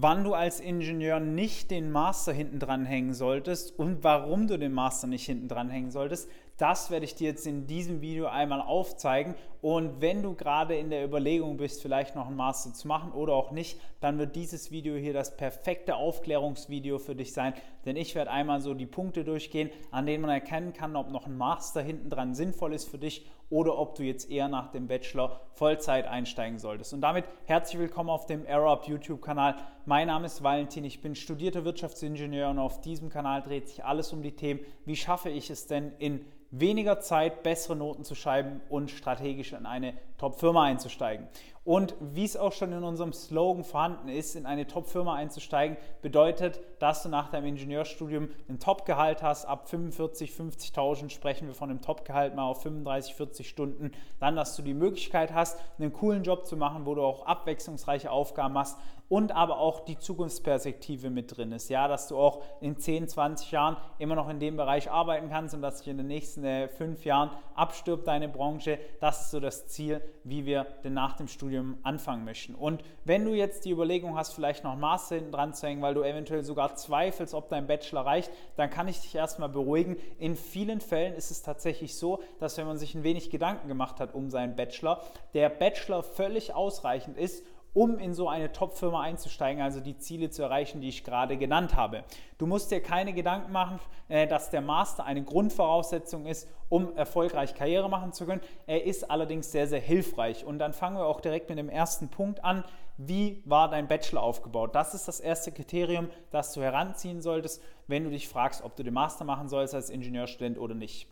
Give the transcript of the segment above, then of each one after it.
wann du als Ingenieur nicht den Master hinten dran hängen solltest und warum du den Master nicht hinten dran hängen solltest, das werde ich dir jetzt in diesem Video einmal aufzeigen. Und wenn du gerade in der Überlegung bist, vielleicht noch einen Master zu machen oder auch nicht, dann wird dieses Video hier das perfekte Aufklärungsvideo für dich sein. Denn ich werde einmal so die Punkte durchgehen, an denen man erkennen kann, ob noch ein Master hinten dran sinnvoll ist für dich oder ob du jetzt eher nach dem Bachelor Vollzeit einsteigen solltest. Und damit herzlich willkommen auf dem AirUp YouTube-Kanal. Mein Name ist Valentin, ich bin studierter Wirtschaftsingenieur und auf diesem Kanal dreht sich alles um die Themen, wie schaffe ich es denn in weniger Zeit bessere Noten zu schreiben und strategisch in eine Top-Firma einzusteigen. Und wie es auch schon in unserem Slogan vorhanden ist, in eine Top-Firma einzusteigen, bedeutet, dass du nach deinem Ingenieurstudium ein Top-Gehalt hast. Ab 45, 50.000 sprechen wir von einem Top-Gehalt mal auf 35, 40 Stunden. Dann, dass du die Möglichkeit hast, einen coolen Job zu machen, wo du auch abwechslungsreiche Aufgaben hast und aber auch die Zukunftsperspektive mit drin ist. Ja, dass du auch in 10, 20 Jahren immer noch in dem Bereich arbeiten kannst und dass sich in den nächsten äh, fünf Jahren abstirbt deine Branche. Das ist so das Ziel, wie wir denn nach dem Studium anfangen möchten. Und wenn du jetzt die Überlegung hast, vielleicht noch ein Master hinten dran zu hängen, weil du eventuell sogar zweifelst, ob dein Bachelor reicht, dann kann ich dich erstmal beruhigen. In vielen Fällen ist es tatsächlich so, dass wenn man sich ein wenig Gedanken gemacht hat um seinen Bachelor, der Bachelor völlig ausreichend ist, um in so eine Top-Firma einzusteigen, also die Ziele zu erreichen, die ich gerade genannt habe. Du musst dir keine Gedanken machen, äh, dass der Master eine Grundvoraussetzung ist, um erfolgreich Karriere machen zu können. Er ist allerdings sehr, sehr hilfreich. Und dann fangen wir auch direkt mit dem ersten Punkt an. Wie war dein Bachelor aufgebaut? Das ist das erste Kriterium, das du heranziehen solltest, wenn du dich fragst, ob du den Master machen sollst als Ingenieurstudent oder nicht.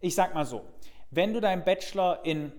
Ich sag mal so, wenn du deinen Bachelor in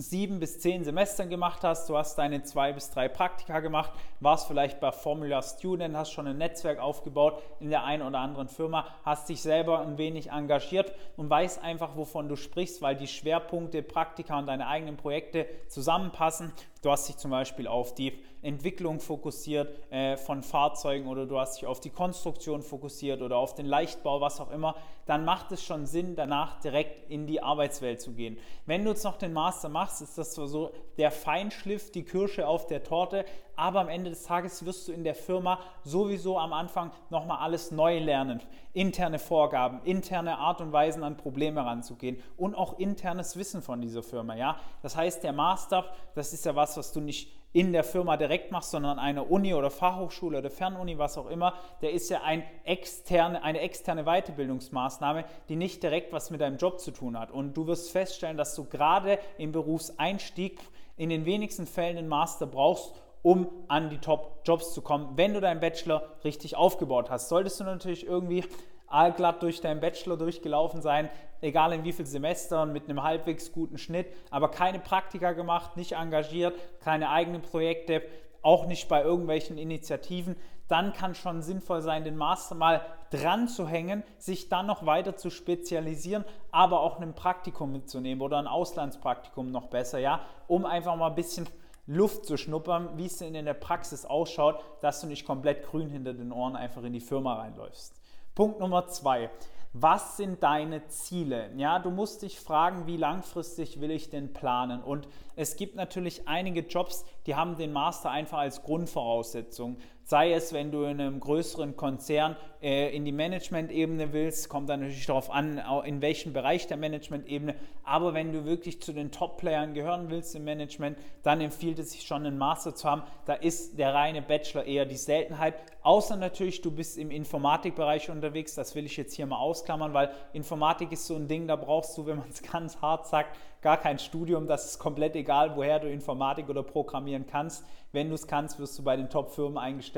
sieben bis zehn Semestern gemacht hast, du hast deine zwei bis drei Praktika gemacht, warst vielleicht bei Formula Student, hast schon ein Netzwerk aufgebaut in der einen oder anderen Firma, hast dich selber ein wenig engagiert und weißt einfach, wovon du sprichst, weil die Schwerpunkte, Praktika und deine eigenen Projekte zusammenpassen. Du hast dich zum Beispiel auf die Entwicklung fokussiert äh, von Fahrzeugen oder du hast dich auf die Konstruktion fokussiert oder auf den Leichtbau, was auch immer, dann macht es schon Sinn, danach direkt in die Arbeitswelt zu gehen. Wenn du jetzt noch den Master machst, ist das so der Feinschliff, die Kirsche auf der Torte, aber am Ende des Tages wirst du in der Firma sowieso am Anfang nochmal alles neu lernen. Interne Vorgaben, interne Art und Weisen an Probleme ranzugehen und auch internes Wissen von dieser Firma. Ja? Das heißt, der Master, das ist ja was, was du nicht in der Firma direkt machst, sondern eine Uni oder Fachhochschule oder Fernuni, was auch immer, der ist ja ein externe, eine externe Weiterbildungsmaßnahme, die nicht direkt was mit deinem Job zu tun hat. Und du wirst feststellen, dass du gerade im Berufseinstieg in den wenigsten Fällen einen Master brauchst, um an die Top-Jobs zu kommen, wenn du deinen Bachelor richtig aufgebaut hast. Solltest du natürlich irgendwie allglatt durch deinen Bachelor durchgelaufen sein, egal in wie vielen Semestern, mit einem halbwegs guten Schnitt, aber keine Praktika gemacht, nicht engagiert, keine eigenen Projekte, auch nicht bei irgendwelchen Initiativen, dann kann schon sinnvoll sein, den Master mal dran zu hängen, sich dann noch weiter zu spezialisieren, aber auch ein Praktikum mitzunehmen oder ein Auslandspraktikum noch besser, ja, um einfach mal ein bisschen Luft zu schnuppern, wie es denn in der Praxis ausschaut, dass du nicht komplett grün hinter den Ohren einfach in die Firma reinläufst. Punkt Nummer zwei. Was sind deine Ziele? Ja, du musst dich fragen, wie langfristig will ich denn planen? Und es gibt natürlich einige Jobs, die haben den Master einfach als Grundvoraussetzung. Sei es, wenn du in einem größeren Konzern äh, in die Management-Ebene willst, kommt dann natürlich darauf an, in welchem Bereich der Management-Ebene. Aber wenn du wirklich zu den Top-Playern gehören willst im Management, dann empfiehlt es sich schon, einen Master zu haben. Da ist der reine Bachelor eher die Seltenheit. Außer natürlich, du bist im Informatikbereich unterwegs. Das will ich jetzt hier mal ausklammern, weil Informatik ist so ein Ding, da brauchst du, wenn man es ganz hart sagt, gar kein Studium. Das ist komplett egal, woher du Informatik oder Programmieren kannst. Wenn du es kannst, wirst du bei den Top-Firmen eingestellt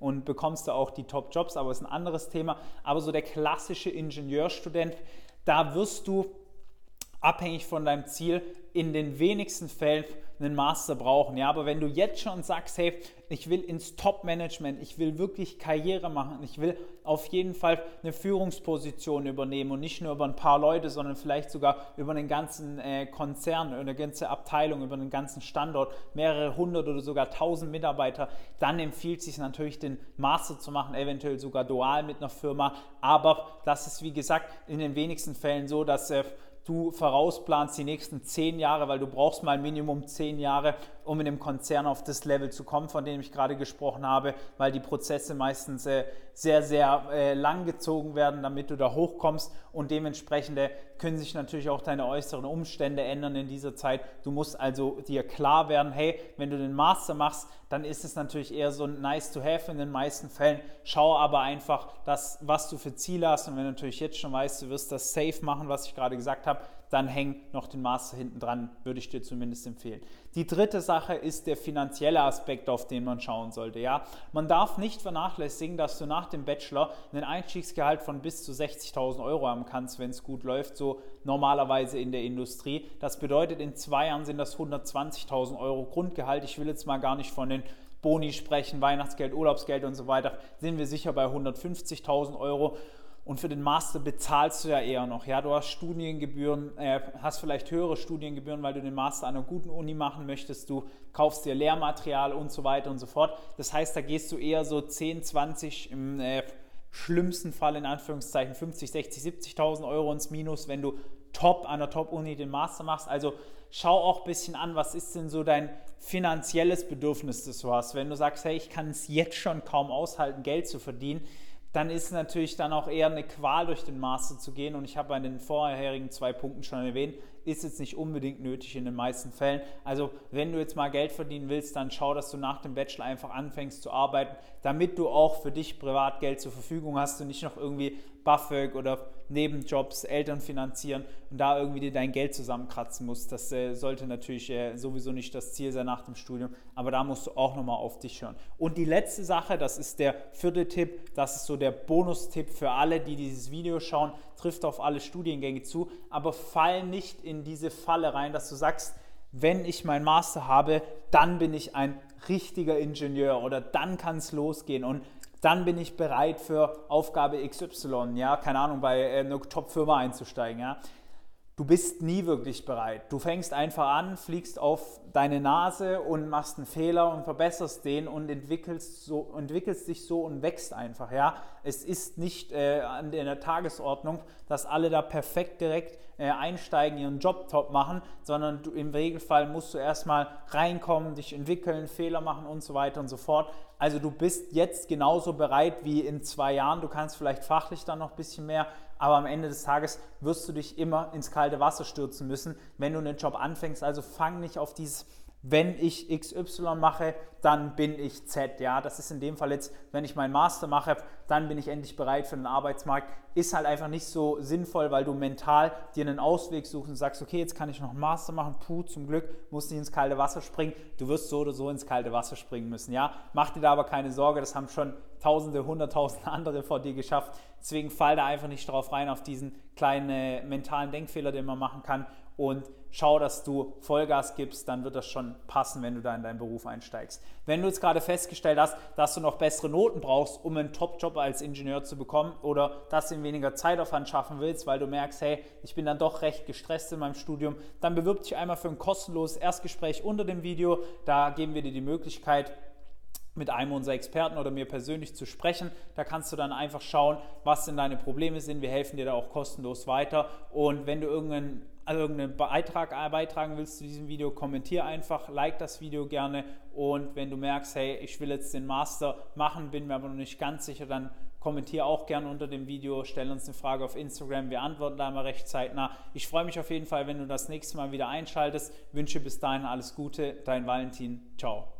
und bekommst du auch die Top-Jobs. Aber ist ein anderes Thema. Aber so der klassische Ingenieurstudent, da wirst du abhängig von deinem Ziel in den wenigsten Fällen einen Master brauchen. Ja, aber wenn du jetzt schon sagst, hey, ich will ins Top-Management, ich will wirklich Karriere machen, ich will auf jeden Fall eine Führungsposition übernehmen und nicht nur über ein paar Leute, sondern vielleicht sogar über einen ganzen äh, Konzern, eine ganze Abteilung, über einen ganzen Standort, mehrere hundert oder sogar tausend Mitarbeiter, dann empfiehlt sich natürlich den Master zu machen, eventuell sogar dual mit einer Firma. Aber das ist wie gesagt in den wenigsten Fällen so, dass äh, du vorausplanst die nächsten zehn Jahre, weil du brauchst mal Minimum zehn Jahre, um in dem Konzern auf das Level zu kommen, von dem ich gerade gesprochen habe, weil die Prozesse meistens äh, sehr, sehr äh, lang gezogen werden, damit du da hochkommst und dementsprechend äh, können sich natürlich auch deine äußeren Umstände ändern in dieser Zeit. Du musst also dir klar werden, hey, wenn du den Master machst, dann ist es natürlich eher so ein nice to have in den meisten Fällen. Schau aber einfach, dass, was du für Ziele hast und wenn du natürlich jetzt schon weißt, du wirst das safe machen, was ich gerade gesagt habe, dann häng noch den Master hinten dran, würde ich dir zumindest empfehlen. Die dritte Sache ist der finanzielle Aspekt, auf den man schauen sollte. Ja? Man darf nicht vernachlässigen, dass du nach dem Bachelor einen Einstiegsgehalt von bis zu 60.000 Euro haben kannst, wenn es gut läuft, so normalerweise in der Industrie. Das bedeutet, in zwei Jahren sind das 120.000 Euro Grundgehalt. Ich will jetzt mal gar nicht von den Boni sprechen, Weihnachtsgeld, Urlaubsgeld und so weiter, sind wir sicher bei 150.000 Euro. Und für den Master bezahlst du ja eher noch. Ja, du hast Studiengebühren, äh, hast vielleicht höhere Studiengebühren, weil du den Master an einer guten Uni machen möchtest. Du kaufst dir Lehrmaterial und so weiter und so fort. Das heißt, da gehst du eher so 10, 20 im äh, schlimmsten Fall in Anführungszeichen 50, 60, 70.000 Euro ins Minus, wenn du top an der Top-Uni den Master machst. Also schau auch ein bisschen an, was ist denn so dein finanzielles Bedürfnis, das du hast. Wenn du sagst, hey, ich kann es jetzt schon kaum aushalten, Geld zu verdienen, dann ist natürlich dann auch eher eine Qual durch den Master zu gehen. Und ich habe bei den vorherigen zwei Punkten schon erwähnt, ist jetzt nicht unbedingt nötig in den meisten Fällen. Also wenn du jetzt mal Geld verdienen willst, dann schau, dass du nach dem Bachelor einfach anfängst zu arbeiten, damit du auch für dich privat Geld zur Verfügung hast und nicht noch irgendwie BAföG oder Nebenjobs, Eltern finanzieren und da irgendwie dir dein Geld zusammenkratzen musst. Das äh, sollte natürlich äh, sowieso nicht das Ziel sein nach dem Studium, aber da musst du auch nochmal auf dich hören. Und die letzte Sache, das ist der vierte Tipp, das ist so der Bonustipp für alle, die dieses Video schauen, trifft auf alle Studiengänge zu, aber fall nicht in diese Falle rein, dass du sagst, wenn ich meinen Master habe, dann bin ich ein richtiger Ingenieur oder dann kann es losgehen und dann bin ich bereit für Aufgabe XY, ja, keine Ahnung, bei äh, einer Top-Firma einzusteigen, ja. Du bist nie wirklich bereit. Du fängst einfach an, fliegst auf deine Nase und machst einen Fehler und verbesserst den und entwickelst, so, entwickelst dich so und wächst einfach. Ja? Es ist nicht äh, an der Tagesordnung, dass alle da perfekt direkt äh, einsteigen, ihren Job top machen, sondern du, im Regelfall musst du erstmal reinkommen, dich entwickeln, Fehler machen und so weiter und so fort. Also du bist jetzt genauso bereit wie in zwei Jahren. Du kannst vielleicht fachlich dann noch ein bisschen mehr, aber am Ende des Tages wirst du dich immer ins kalte Wasser stürzen müssen, wenn du einen Job anfängst. Also fang nicht auf dieses wenn ich XY mache, dann bin ich Z. Ja, das ist in dem Fall jetzt, wenn ich meinen Master mache, dann bin ich endlich bereit für den Arbeitsmarkt. Ist halt einfach nicht so sinnvoll, weil du mental dir einen Ausweg suchst und sagst, okay, jetzt kann ich noch einen Master machen. Puh, zum Glück musst nicht ins kalte Wasser springen. Du wirst so oder so ins kalte Wasser springen müssen. Ja, mach dir da aber keine Sorge, das haben schon Tausende, Hunderttausende andere vor dir geschafft. Deswegen fall da einfach nicht drauf rein auf diesen kleinen äh, mentalen Denkfehler, den man machen kann und schau, dass du Vollgas gibst, dann wird das schon passen, wenn du da in deinen Beruf einsteigst. Wenn du jetzt gerade festgestellt hast, dass du noch bessere Noten brauchst, um einen Top-Job als Ingenieur zu bekommen oder dass du weniger Zeitaufwand schaffen willst, weil du merkst, hey, ich bin dann doch recht gestresst in meinem Studium, dann bewirb dich einmal für ein kostenloses Erstgespräch unter dem Video. Da geben wir dir die Möglichkeit, mit einem unserer Experten oder mir persönlich zu sprechen. Da kannst du dann einfach schauen, was denn deine Probleme sind. Wir helfen dir da auch kostenlos weiter. Und wenn du irgendeinen irgendeinen Beitrag beitragen willst zu diesem Video, kommentier einfach, like das Video gerne und wenn du merkst, hey, ich will jetzt den Master machen, bin mir aber noch nicht ganz sicher, dann kommentier auch gerne unter dem Video, stell uns eine Frage auf Instagram, wir antworten da immer recht zeitnah. Ich freue mich auf jeden Fall, wenn du das nächste Mal wieder einschaltest. Wünsche bis dahin alles Gute, dein Valentin, ciao.